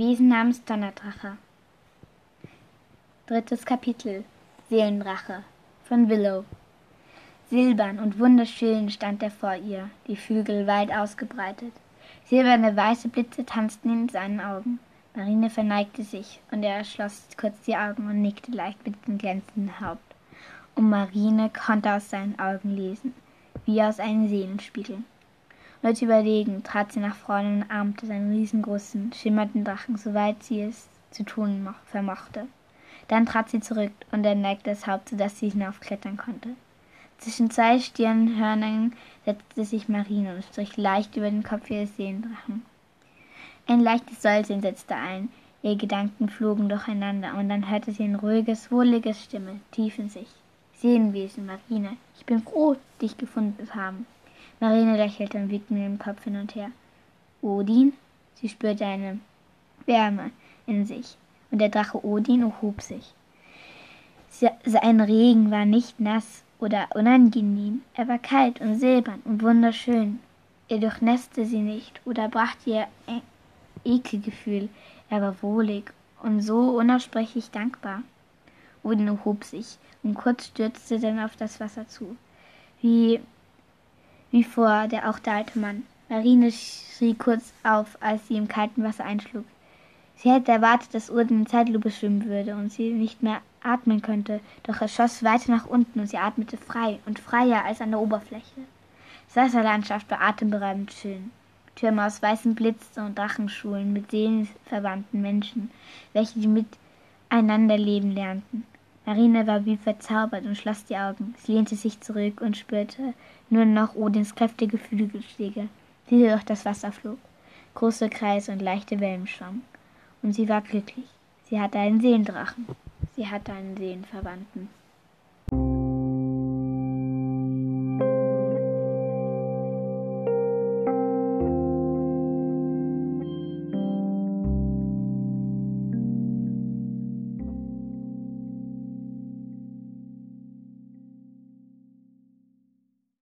Wesen namens Donnerdrache. Drittes Kapitel Seelendrache von Willow. Silbern und wunderschön stand er vor ihr, die Flügel weit ausgebreitet. Silberne weiße Blitze tanzten in seinen Augen. Marine verneigte sich, und er schloss kurz die Augen und nickte leicht mit dem glänzenden Haupt. Und Marine konnte aus seinen Augen lesen, wie aus einem Seelenspiegel. Mit Überlegen trat sie nach vorne und armte seinen riesengroßen, schimmernden Drachen, soweit sie es zu tun vermochte. Dann trat sie zurück und er neigte das Haupt, sodass sie hinaufklettern konnte. Zwischen zwei Stirnhörnern setzte sich Marine und strich leicht über den Kopf ihres Seelendrachen. Ein leichtes Säuseln setzte ein, ihre Gedanken flogen durcheinander, und dann hörte sie ein ruhiges, wohliges Stimme, tief in sich. Seelenwesen, Marine, ich bin froh, dich gefunden zu haben. Marine lächelte und wiegte mit dem Kopf hin und her. Odin? Sie spürte eine Wärme in sich, und der Drache Odin erhob sich. Sein Regen war nicht nass oder unangenehm, er war kalt und silbern und wunderschön. Er durchnässte sie nicht oder brachte ihr ein Ekelgefühl, er war wohlig und so unaussprechlich dankbar. Odin erhob sich und kurz stürzte dann auf das Wasser zu. Wie wie vor der auch der alte Mann. Marine schrie kurz auf, als sie im kalten Wasser einschlug. Sie hätte erwartet, dass Urden in Zeitlupe schwimmen würde und sie nicht mehr atmen könnte, doch er schoss weiter nach unten und sie atmete frei und freier als an der Oberfläche. Das Wasserlandschaft war atemberaubend schön. Türme aus weißem Blitz und Drachenschulen mit seelenverwandten Menschen, welche die miteinander leben lernten. Marine war wie verzaubert und schloss die Augen. Sie lehnte sich zurück und spürte nur noch Odins kräftige Flügelschläge, die durch das Wasser flog. Große Kreise und leichte Wellen schwammen. Und sie war glücklich. Sie hatte einen Seelendrachen. Sie hatte einen Seelenverwandten.